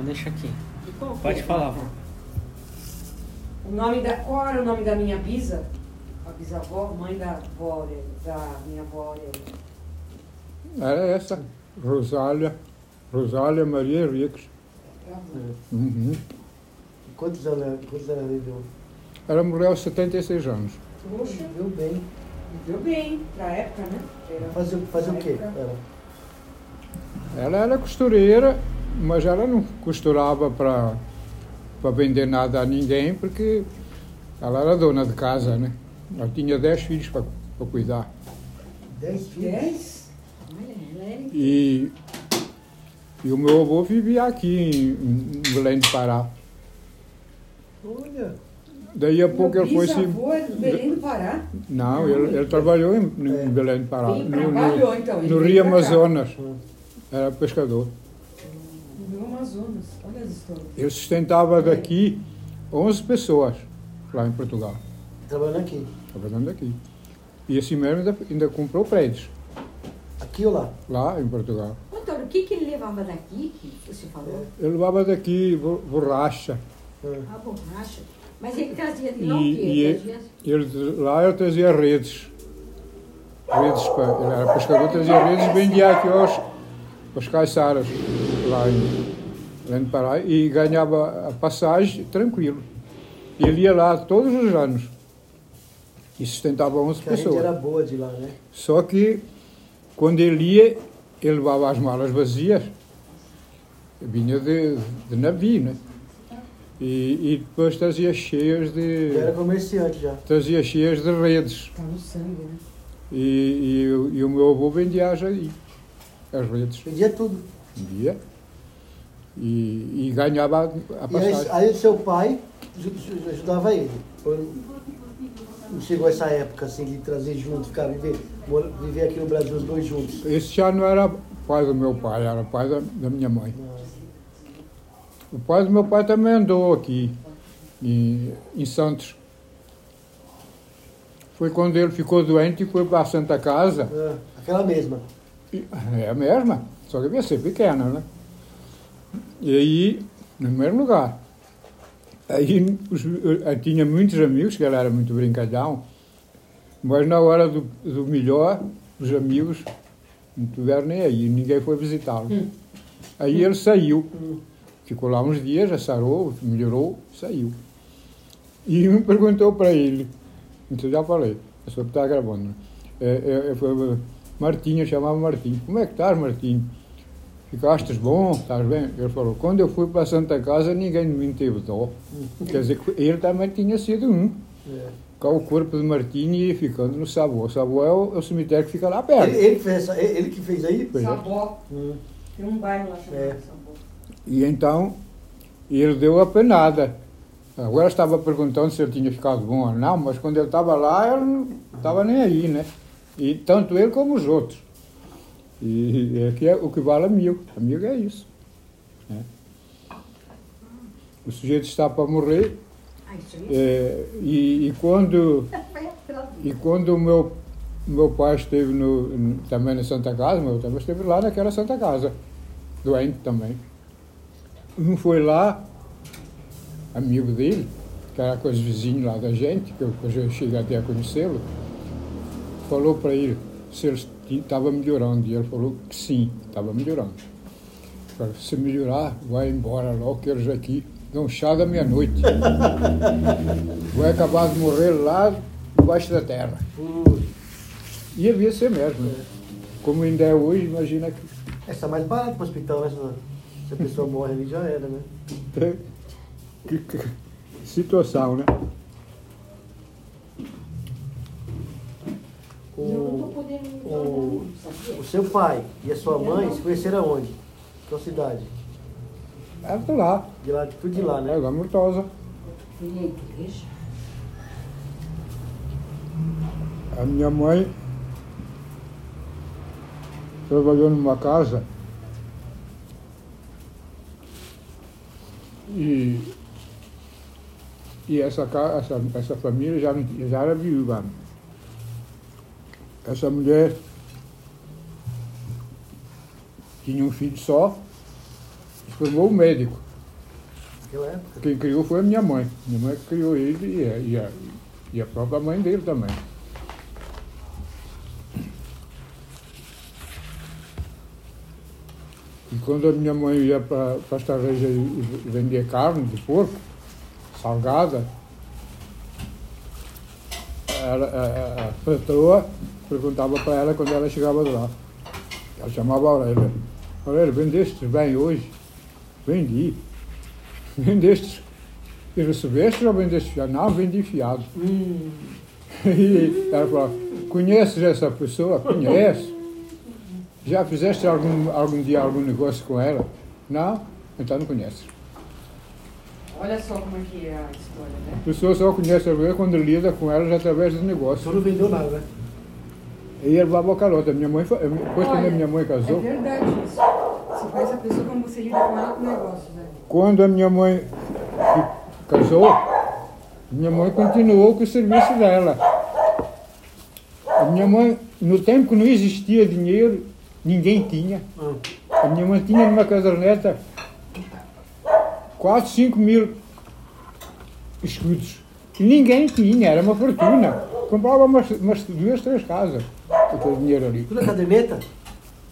Então deixa aqui. Pode falar, vô. O nome da, qual era o nome da minha bisa? A bisavó, mãe da avó, da minha avó Aurélia. Era essa, Rosália, Rosália Maria Henriques. Uhum. Quantos anos, quantos anos ela viveu? Ela morreu aos 76 anos. Poxa, Viveu bem. viveu bem, pra época, né? Era- Fazer, fazer o quê? época. Ela? Ela era costureira, mas ela não costurava para vender nada a ninguém, porque ela era dona de casa, né? Ela tinha 10 filhos para cuidar. Dez filhos? Dez? E, e o meu avô vivia aqui em, em Belém do Pará. Olha. Daí a pouco Meu ele foi se. é Belém do Pará. Não, ele, ele trabalhou em, em É. Belém do Pará. Sim, no, trabalhou, no, então, ele no Rio. Amazonas. Era pescador. Amazonas. Olha as histórias. Ele sustentava daqui 11 pessoas lá em Portugal. Trabalhando aqui. Trabalhando aqui. E assim mesmo ainda, ainda comprou prédios Aqui ou lá? lá em Portugal. Antônio, o que, que ele levava daqui, que você falou? Ele levava daqui bo- borracha. Hum. A borracha. Mas ele trazia de E, lá o quê? e Ele ele, trazia- ele- lá eu trazia redes. Redes para, ele era pescador, trazia redes e vendia aqui aos, aos caiçaras lá em Do Pará e ganhava a passagem tranquilo. E ele ia lá todos os anos. E sustentava 11 Que a gente pessoas. era boa de lá, né? Só que quando ele ia, ele levava as malas vazias, vinha de, de navio, né? E, e depois trazia cheias de. Era comerciante já. trazia cheias de redes. Tá no sangue, né? E, e, o- e o meu avô vendia já aí, as redes. Vendia tudo. Vendia. E, e ganhava a, a E aí, passagem. aí seu pai ju- ju- ajudava ele. Não chegou essa época assim de trazer junto, ficar viver, viver aqui no Brasil os dois juntos. Esse já não era pai do meu pai, era pai da, da minha mãe. O pai do meu pai também andou aqui, em, em Santos. Foi quando ele ficou doente e foi para a Santa Casa. Ah, aquela mesma. É a mesma, só que devia ser pequena, né? E aí, no mesmo lugar. Aí os- eu tinha muitos amigos, que ele era muito brincalhão, mas na hora do, do melhor, os amigos não tiveram nem aí, ninguém foi visitá-lo. Aí ele saiu, ficou lá uns dias, já sarou, melhorou, saiu. E um perguntou para ele, então já falei, a senhora está gravando, né? É, é, foi, Martinho, chamava Martinho. Como é que estás, Martinho? Ficaste bom? Estás bem? Ele falou, quando eu fui para a Santa Casa, ninguém me teve dó. Quer dizer, que ele também tinha sido um. É. Com o corpo de Martinho ia ficando no Sabor. O Sabor é o, é o cemitério que fica lá perto. Ele, ele que fez ele que fez aí? Pois é. Sabó. Hum. Tem um bairro lá chamado É. Sabó. E então, ele deu a penada. Agora estava perguntando se ele tinha ficado bom ou não, mas quando ele estava lá, ele não estava nem aí, né? E tanto ele como os outros. E é que é o que vale amigo. Amigo é isso. né? O sujeito está para morrer Ah, é, e, e quando e quando o meu, meu pai esteve no, também na Santa Casa, meu também esteve lá naquela Santa Casa, doente também. Um foi lá, amigo dele, que era com os vizinhos lá da gente, que eu, que eu cheguei até a conhecê-lo, falou para ele se ele estava melhorando. E ele falou que sim, estava melhorando. Falei, se melhorar, vai embora logo, que eles aqui dão chá da meia-noite. vai acabar de morrer lá debaixo da terra. E devia ser mesmo. né? Como ainda é hoje, imagina que. Essa é mais barata pro hospital, né? Se- Se a pessoa morre ali já era, né? que, que situação, né? Eu não tô O, o- o seu pai e a sua mãe se conheceram onde? Qual cidade? Era de lá, De lá, tudo de lá, é né? Fui na igreja. A minha mãe trabalhou numa casa e, e essa, ca- essa, essa família já, já era viúva. Essa mulher tinha um filho só e formou um médico. Quem criou foi a minha mãe. Minha mãe criou ele e a, e a, e a própria mãe dele também. E quando a minha mãe ia para a Estarreja e vendia carne de porco, salgada, a, a, a patroa perguntava para ela quando ela chegava de lá. Ela chamava a Aurélia. Aurélia, vendeste bem hoje? Vendi. Vendeste. E recebeste ou vendeste fiado? Não, vendi fiado. Hum. E ela falou, conheces essa pessoa? Conheço. Já fizeste algum, algum dia algum negócio com ela? Não? Então não conheces. Olha só como é que é a história, né? A pessoa só conhece a mulher quando lida com elas através dos O negócios. senhor não vendeu nada, né? E ele levava a calota. Minha mãe, foi- depois quando a Olha, minha mãe casou, É verdade isso. Você conhece a pessoa como você lida com ela com negócios, né? quando a minha mãe que casou, minha mãe continuou com o serviço dela. A minha mãe, no tempo que não existia dinheiro, ninguém tinha. Ah, A minha mãe tinha numa caderneta 4, 5 mil escudos. E ninguém tinha, era uma fortuna. Comprava umas, umas duas, três casas com aquele dinheiro ali. tudo na caderneta?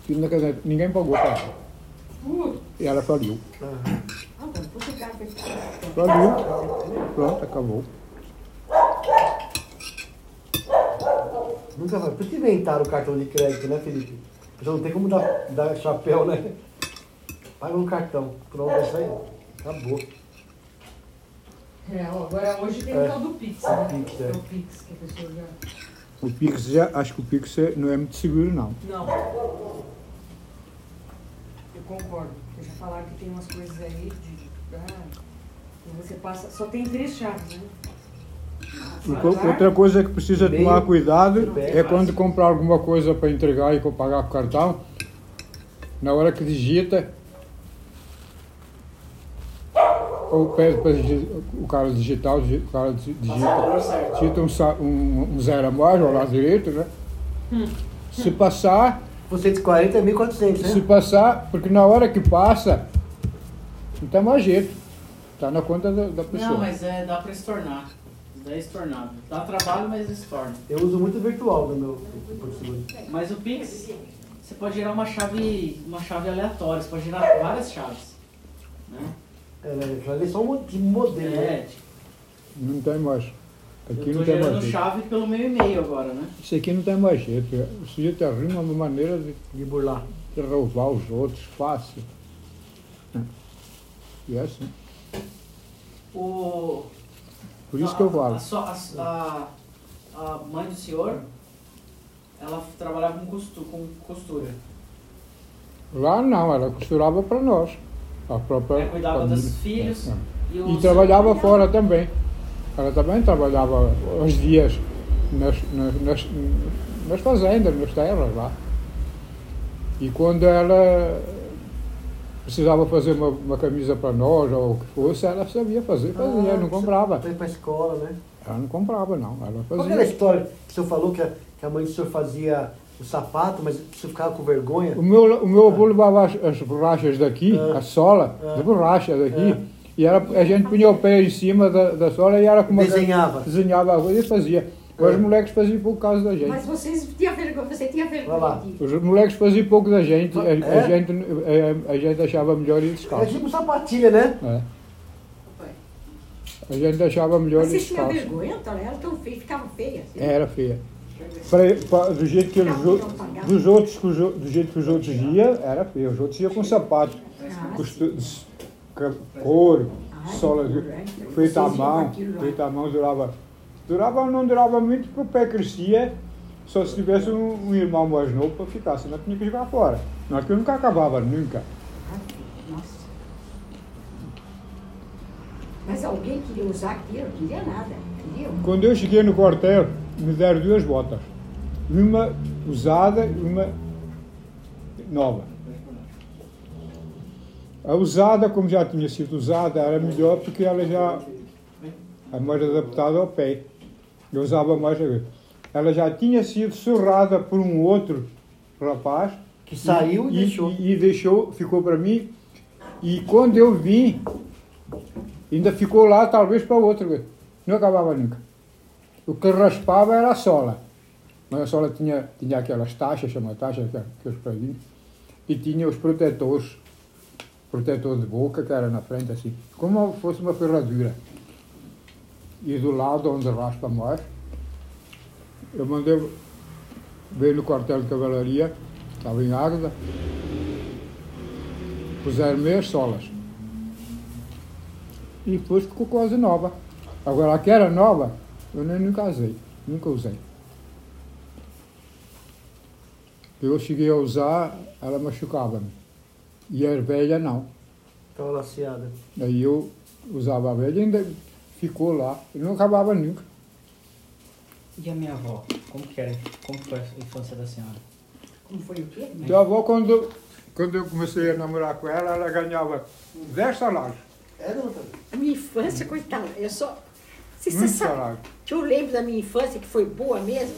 Tudo na caderneta. Ninguém pagou para ela. Putz, E ela faliu. Ah, Faliu. Pronto, acabou. nunca vai. Por que inventaram o cartão de crédito, né, Felipe? Já não tem como dar, dar chapéu, né? Paga um cartão. Pronto, é isso aí. Acabou. É, agora hoje tem É. o tal do Pix, né? Pix, é. o Pix, que a pessoa já... O Pix já, acho que o Pix é- não é muito seguro não. Não. Eu concordo. Eu já falaram que tem umas coisas aí de. Ah, você passa. Só tem três chaves, né? Outra coisa que precisa Meio- tomar cuidado bem é quando comprar alguma coisa para entregar e pagar com cartão, na hora que digita, ou pede para digi- o cara digitar, o o cara di- digita, digita um, um, um zero a mais ao lado direito, né? Se passar, Você de 40 é 1.400, se né? passar, porque na hora que passa, não tem mais jeito. Está na conta da, da pessoa. Não, mas é, dá pra estornar. Isso daí é estornável. Dá trabalho, mas estorna. Eu uso muito virtual no meu Seguro. Mas o Pix, você pode gerar uma chave, uma chave aleatória, você pode gerar várias chaves. Né? É, já vi só um mo- de modelo, É, né? Não tem mais. Aqui eu não tem mais chave pelo meu e-mail agora, né? Isso aqui não tem mais jeito. O sujeito arruma uma maneira de De burlar. de roubar os outros fácil. E é assim. O, Por isso que eu a, falo. a, a, a mãe do senhor, ela trabalhava com, costu, com costura. Lá não, ela costurava para nós. A própria Ela cuidava família. dos filhos. É. E, E os- trabalhava fora também. Ela também trabalhava os dias nas, nas, nas, nas fazendas, nas terras lá. E quando ela precisava fazer uma, uma camisa para nós ou o que fosse, ela sabia fazer, fazia, Ah, não comprava. Foi pra escola, né? Ela não comprava, não. Ela Qual que era a fazia. história que o senhor falou que a, que a mãe do senhor fazia o sapato, mas senhor ficava com vergonha? O meu, o meu avô levava as, as borrachas daqui, Ah. a sola, Ah. as borrachas daqui, Ah. e ela, a gente punha o pé em cima da, da sola e ela com uma Desenhava. desenhava a coisa e fazia. Os Ah. moleques faziam pouco caso da gente. Mas vocês tinham vergonha, você tinha vergonha. Os moleques faziam pouco da gente, a, a É? gente, a, a gente achava melhor ir É descalço. tipo sapatilha, né? É. A gente achava melhor Mas ir vocês tinham descalço. vergonha, então? Ela tão feia, ficava feia. Assim. Era feia. Pra- pra- do jeito que os, outros- dos outros, do jeito que os outros iam, era feio. Os outros iam com sapato, couro, sola feita à mão, feita à mão durava. Durava, não durava muito porque o pé crescia, só se tivesse um, um irmão mais novo para ficar, senão tinha que jogar fora. Não, aquilo nunca acabava, nunca. Nossa. Mas alguém queria usar aquilo? Não queria nada. Quando eu cheguei no quartel, me deram duas botas. Uma usada e uma nova. A usada, como já tinha sido usada, era melhor porque ela já é mais adaptada ao pé. Eu usava mais. Ela já tinha sido surrada por um outro rapaz. Que saiu e deixou. E, e deixou, ficou para mim. E quando eu vim, Ainda ficou lá, talvez, para outro. Não acabava nunca. O que raspava era a sola. Mas a sola tinha, tinha aquelas taxas, chama taxas, que, que os pravinhos, e tinha os protetores, protetor de boca, que era na frente assim, como se fosse uma ferradura. E do lado onde raspa mais, eu mandei ver no quartel de cavalaria, estava em Águeda, puseram meias solas. E depois ficou quase nova. Agora, a que era nova, eu nem nunca usei, nunca usei. Eu cheguei a usar, ela machucava-me. E a velha não. Estava laceada. Aí eu usava a velha e ainda ficou lá. E não acabava nunca. E a minha avó? Como que era? Como foi a infância da senhora? Como foi o quê? Minha avó, quando, quando eu comecei a namorar com ela, ela ganhava 10 salários. É, minha infância, coitada, eu só. Você Muito sabe que eu lembro da minha infância, que foi boa mesmo,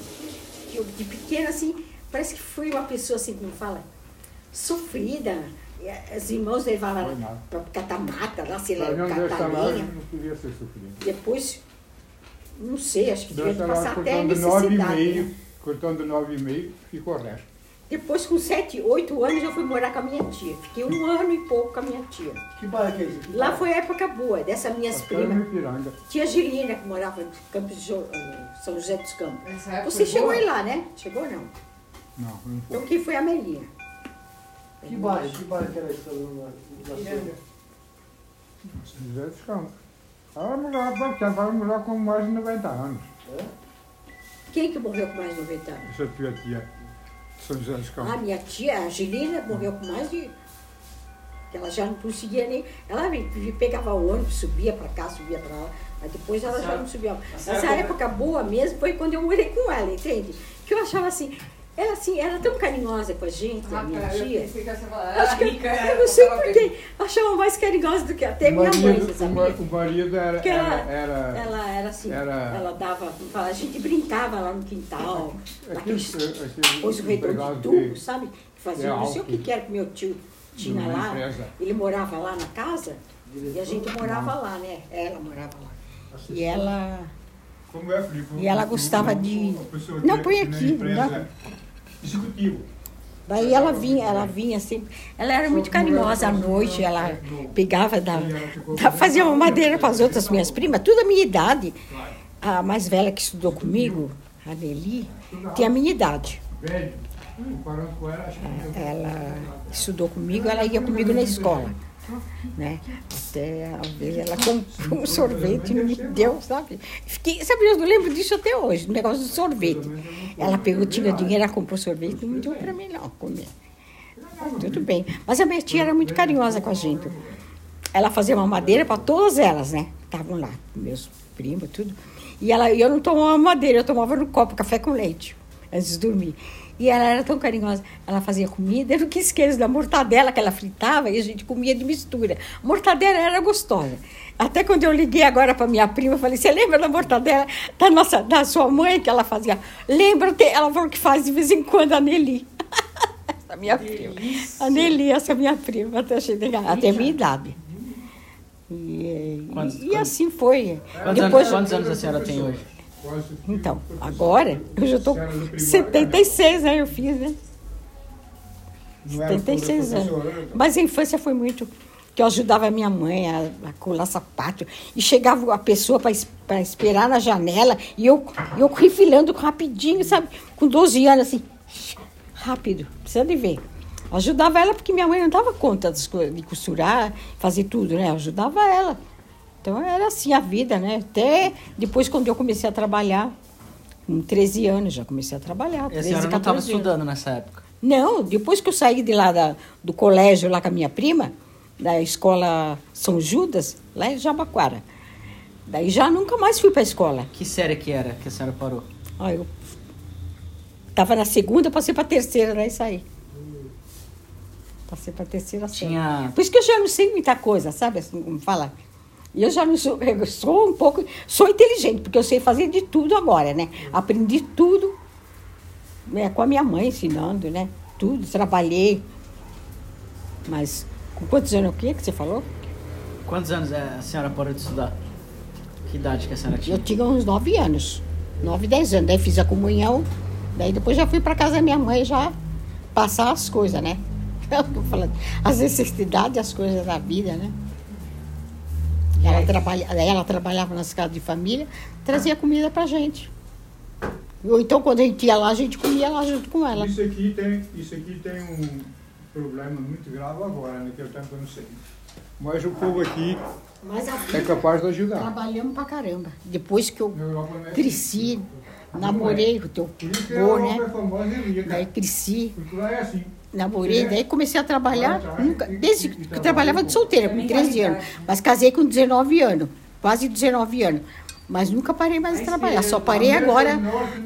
que eu, de pequena, assim, parece que fui uma pessoa, assim, como fala, sofrida. E, eh, Os irmãos levavam ela nada. pra catamata, lá, sei lá, Ganhando 10 catar lenha. não ser. Depois, não sei, acho que devia 10 passar até cortando necessidade. 9,5, né? cortando 9,5, ficou o resto. Depois, com sete, oito anos, eu fui morar com a minha tia. Fiquei um ano e pouco com a minha tia. Que bairro que é esse? Que Lá foi a época boa, dessas minhas no primas. Tia Gilina, que morava em Campos de Jo- São José dos Campos. Você chegou boa? aí lá, né? Chegou não. Não, não foi. Então quem foi a Melinha? Que bairro? Que bairro que era esse? Piranga. São José dos Campos. Ela morava pouco tempo, ela morava com mais de 90 anos. É? Quem que morreu com mais de 90 anos? Essa tia tia São José dos A Campos. minha tia, a Angelina, morreu com mais de. que ela já não conseguia nem. Ela pegava o ônibus, subia pra cá, subia pra lá, mas depois ela já não subia. Essa época boa mesmo foi quando eu morei com ela, entende? Que eu achava assim. Ela assim, era tão carinhosa com a gente, a minha Ah, eu tia. você falava, Acho ah, que, rica, eu não sei porquê. Achava mais carinhosa do que até minha mãe, marido, você o, sabia? ma- o marido era, Porque era, ela, era, ela era assim, era- ela dava, a gente brincava lá no quintal, naqueles aquele, aquele coisa redonda de tubo, sabe? Que fazia, É não sei o que que era que meu tio tinha lá. empresa. Ele morava lá na casa e a gente morava lá, né? Ela morava lá. E ela. Como é, Felipe? E ela gostava de- Não, põe aqui, empresa dá. Executivo. Daí ela vinha, ela vinha sempre. Ela era muito carinhosa à noite, ela pegava, da, da- fazia uma madeira para as outras minhas primas, tudo a minha idade. A mais velha que estudou comigo, a Nelly, tem a minha idade. Com ela, ela estudou comigo, ela ia comigo na escola. Né? Até vezes ela comprou um sorvete e não me deu, sabe? Fiquei, sabe, eu não lembro disso até hoje, o negócio do sorvete. Ela pegou, tinha dinheiro, ela comprou sorvete e não me deu para mim não comer. Tudo bem. Mas a minha tia era muito carinhosa com a gente. Ela fazia uma madeira para todas elas, né? Estavam lá, meus primos, tudo. E ela, eu não tomava madeira, eu tomava no copo café com leite, antes de dormir. E ela era tão carinhosa. Ela fazia comida, eu não quis esquecer da mortadela que ela fritava e a gente comia de mistura. A mortadela era gostosa. Até quando eu liguei agora para minha prima, eu falei: Você lembra da mortadela da, nossa, da sua mãe que ela fazia? Lembra? Ela falou que faz de vez em quando a Nelly. a minha prima. A Nelly, essa minha prima, até, achei legal. até a minha idade. E, Quantos- e assim foi. Quantos, Depois, anos, quantos anos a senhora tem hoje? Então, agora, eu já estou com 76, né? Eu fiz, né? Não era 76 toda anos. Mas a infância foi muito. Que eu ajudava a minha mãe a, a colar sapato. E chegava a pessoa para esperar na janela. E eu, eu refilando rapidinho, sabe? Com 12 anos, assim. Rápido. Precisa de ver. Ajudava ela porque minha mãe não dava conta das coisas, de costurar, fazer tudo, né? Eu ajudava ela. Então era assim a vida, né? Até depois, quando eu comecei a trabalhar, com 13 anos já comecei a trabalhar. E a 13, senhora não estava 14 anos. estudando nessa época? Não, depois que eu saí de lá da- do colégio, lá com a minha prima, da escola São Judas, lá em Jabaquara. Daí já nunca mais fui para a escola. Que série que era que a senhora parou? Ó, eu estava na segunda, passei para a terceira, daí saí. Passei para a terceira série. Tinha. Por isso que eu já não sei muita coisa, sabe? Assim, como fala. E eu já não sou, eu sou um pouco, sou inteligente, porque eu sei fazer de tudo agora, né? Aprendi tudo né, com a minha mãe ensinando, né? Tudo, trabalhei. Mas com quantos anos o que que você falou? Quantos anos a senhora parou de estudar? Que idade que a senhora tinha? Eu tinha uns 9 anos. 9, 10 anos. Daí fiz a comunhão. Daí depois já fui para casa da minha mãe já passar as coisas, né? É o que eu falando. As necessidades, as coisas da vida, né? Ela, trabalha, ela trabalhava nas casas de família, trazia comida pra gente. Ou então quando a gente ia lá, a gente comia lá junto com ela. Isso aqui tem, isso aqui tem um problema muito grave agora, naquele tempo eu não sei. Mas o povo aqui é capaz de ajudar. trabalhamos pra caramba. Depois que eu Na Europa não é cresci, namorei com o teu Por isso que a vô, Europa é né? rica. Daí cresci, Porque lá é assim. Namorei, daí comecei a trabalhar, nunca, desde que eu trabalhava de solteira, com Também 13 anos. Mas casei com 19 anos, quase 19 anos. Mas nunca parei mais de trabalhar, só parei agora,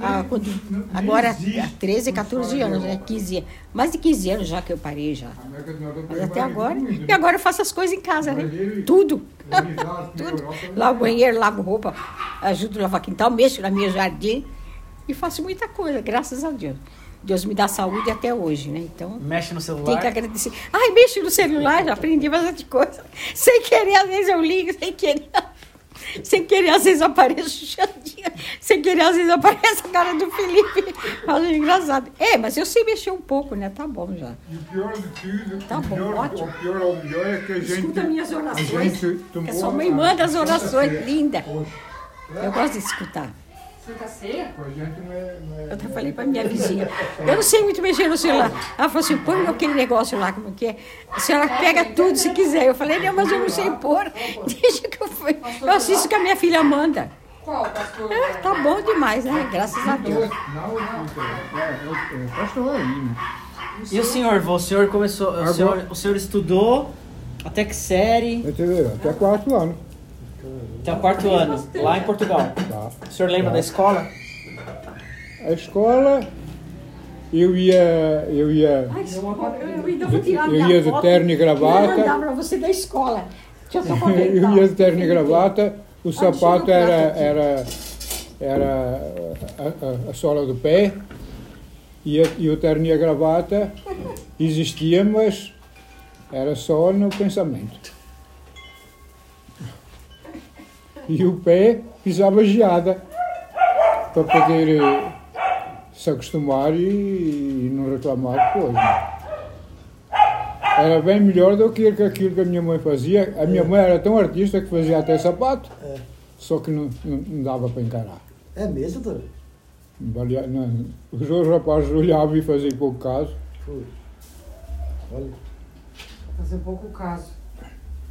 ah, quando, agora há 13, 14 anos, né? 15, anos. mais de 15 anos já que eu parei já. A do Norte Mas é até agora. muito, E agora eu faço as coisas em casa, né? Tudo. Tudo. Lavo banheiro, lavo roupa, ajudo a lavar quintal, mexo na minha jardim e faço muita coisa, graças a Deus. Deus me dá saúde até hoje, né? Então, Mexe no tem que celular. agradecer. Ai, mexo no celular, já aprendi bastante coisa. Sem querer, às vezes eu ligo, sem querer. Sem querer, às vezes aparece o Xandinha. Sem querer, às vezes aparece a cara do Felipe. Fala engraçado. É, mas eu sei mexer um pouco, né? Tá bom já. E o pior de tudo, Tá o, bom, pior, ótimo. o pior ou o melhor é que a gente. Escuta minhas a orações. gente Que a sua mãe a- manda as a orações, linda. Eu gosto de escutar. Santa Ceia? a gente não é. Não é Eu até falei pra minha vizinha. Eu não sei muito mexer no celular. Ela falou assim: põe aquele negócio lá, como que é? A senhora pega tudo se quiser. Eu falei: não, mas eu não sei pôr. Deixa que eu fui. Eu assisto que a minha filha manda. Qual, pastor? É, tá bom demais, né? Graças a Deus. Não, não, é, é, é pastor aí, né? E o senhor? O senhor começou. O senhor, o senhor estudou até que série? Eu tive até quarto ano. Até o quarto ano, lá em Portugal. Tá. O senhor lembra Tá. da escola? A escola, eu ia. Eu ia. Ai, eu Eu ia de terno e gravata. mandar pra você da escola. Eu Eu ia de terno e gravata, o sapato chega o era, era, era a, a- a sola do pé e, a- e o terno e a gravata existia, mas era só no pensamento. E o pé pisava geada para poder eh, se acostumar e, e não reclamar depois. né? Era bem melhor do que aquilo que a minha mãe fazia. A minha mãe era tão artista que fazia até sapato, É. só que não, não, não dava para encarar. É mesmo, doutor? Valia- não, Os outros rapazes olhavam e faziam pouco caso. Foi. Olha. Fazer pouco caso.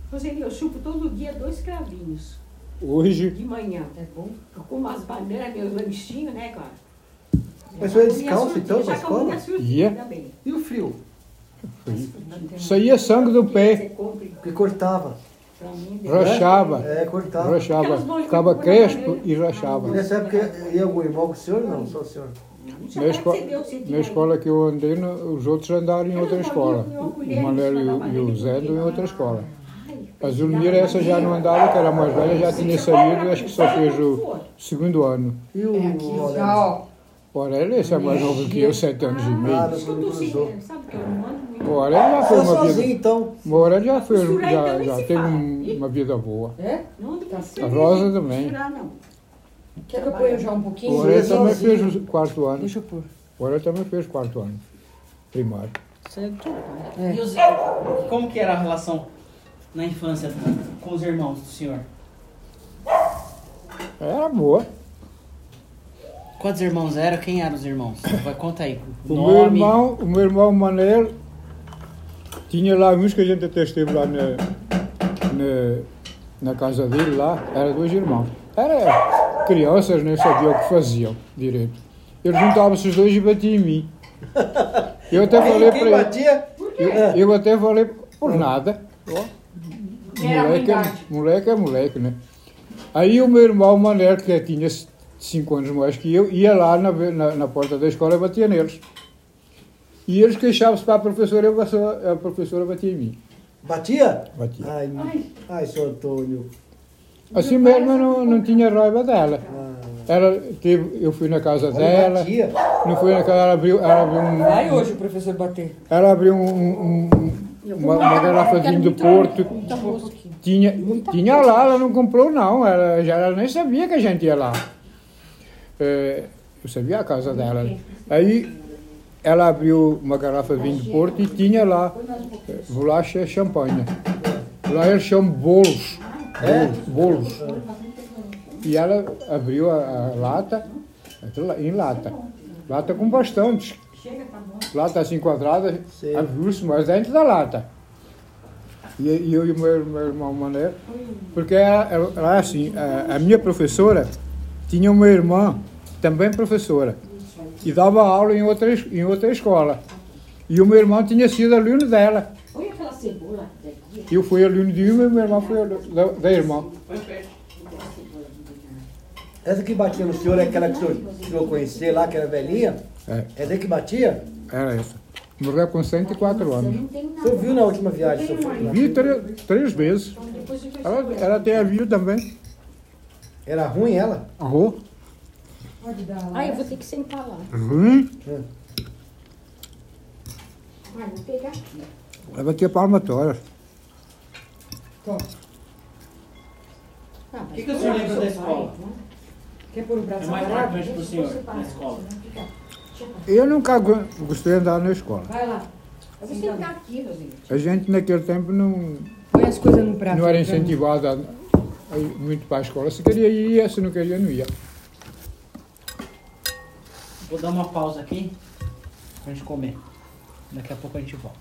Roseli, eu chupo todo dia dois cravinhos. Hoje, De manhã, tá bom? Eu como as bananas, meus lanchinhos, né, cara? Mas você ia Já comi descalço, então, pra comi escola? Ia. também. E o frio? saía sangue do pé, Porque cortava. né? rachava, É, cortava. bolas ficava que crespo ponho na e rachava. Nessa época ia algum irmão com o senhor ou não? Só o senhor? Na, esco- na escola que eu andei, os outros andaram em outra escola. O Manuel e o, e o Zé andam em outra escola. A Zulmira, essa já não andava, que era mais velha, já tinha saído, acho que só fez o segundo ano. E o É aqui, Aurélio? já, ó. O Aurélio, esse é mais novo que eu, sete anos e Ah, meio. não cruzou. Sabe que eu não mando muito. O Aurélio já foi Foi uma sozinho, vida. então. O Aurélio já, fez, Costurar, já, então, já teve um- uma vida boa. É? Não, tá A Rosa também. Quer que eu ponha já um O pouquinho? Aurélio também fez o quarto ano. Deixa eu pôr. O Aurélio também fez o quarto ano. Primário. E os, como que era a relação na infância com os irmãos do senhor? Era boa. Quantos irmãos eram? Quem eram os irmãos? Vai, conta aí. O meu irmão, o meu irmão Manel, tinha lá uns que a gente até esteve lá na, na, na casa dele lá, era dois irmãos. Era crianças, nem sabiam o que faziam direito. Eles juntavam-se os dois e batiam em mim. Eu até falei para ele, batia? eu, eu até falei por nada. Era moleque, é, moleque é moleque, né? Aí o meu irmão Manel, que tinha cinco anos mais que eu, ia lá na, na, na porta da escola e batia neles. E eles queixavam-se para a professora, eu, a professora batia em mim. Batia? Batia. Ai, ai, seu Antônio. Assim mesmo eu não, não tinha raiva dela. Ah, Ela teve, eu fui na casa olha, dela, batia. não foi na casa, ela abriu, ela abriu um, Vai hoje o professor bater. ela abriu um, um- um- uma, uma garrafa de vinho do Porto. Tinha, tinha lá, ela não comprou não, ela, já, ela nem sabia que a gente ia lá. É, eu sabia a casa dela. Aí ela abriu uma garrafa de vinho do Porto e tinha lá é, bolacha e champanhe. Lá eles chamam bolos. Bolos. bolos. E ela abriu a, a lata, em lata. Lata com bastante. Lata assim quadrada, Sei. abriu-se, mas dentro da lata. E, e eu e o meu, meu irmão Mané, porque ela, ela, ela, assim, a, a minha professora tinha uma irmã, também professora, e dava aula em outra, em outra escola. E o meu irmão tinha sido aluno dela. Olha aquela cebola. Eu fui aluno de uma e meu irmão foi aluno da, da irmã. Essa que batia no senhor é aquela que o senhor, que o senhor conhecia lá, que era velhinha? É, É daí que batia? era essa. Morreu com 104 anos. O senhor viu na última viagem senhor foi lá? Vi três, três vezes. Ela, ela tem a vida também. Era ruim ela? Arro. Pode dar lá. Ah, eu vou ter que sentar lá. Ruim. Vai, vou pegar aqui. Ela vai ter palmatória. Toma. Ah, O que, que o senhor lembra da escola? Quer pôr o braço É mais separado? marcante pro senhor na escola. Eu nunca go- gostei de andar na escola. Vai lá. Eu vou sentar aqui, Rosinha. A gente naquele tempo não, Põe as coisas no prato. não era mim. incentivado a, a ir muito para a escola. Se queria ir, ia. Se não queria, não ia. Vou dar uma pausa aqui pra gente comer. Daqui a pouco a gente volta.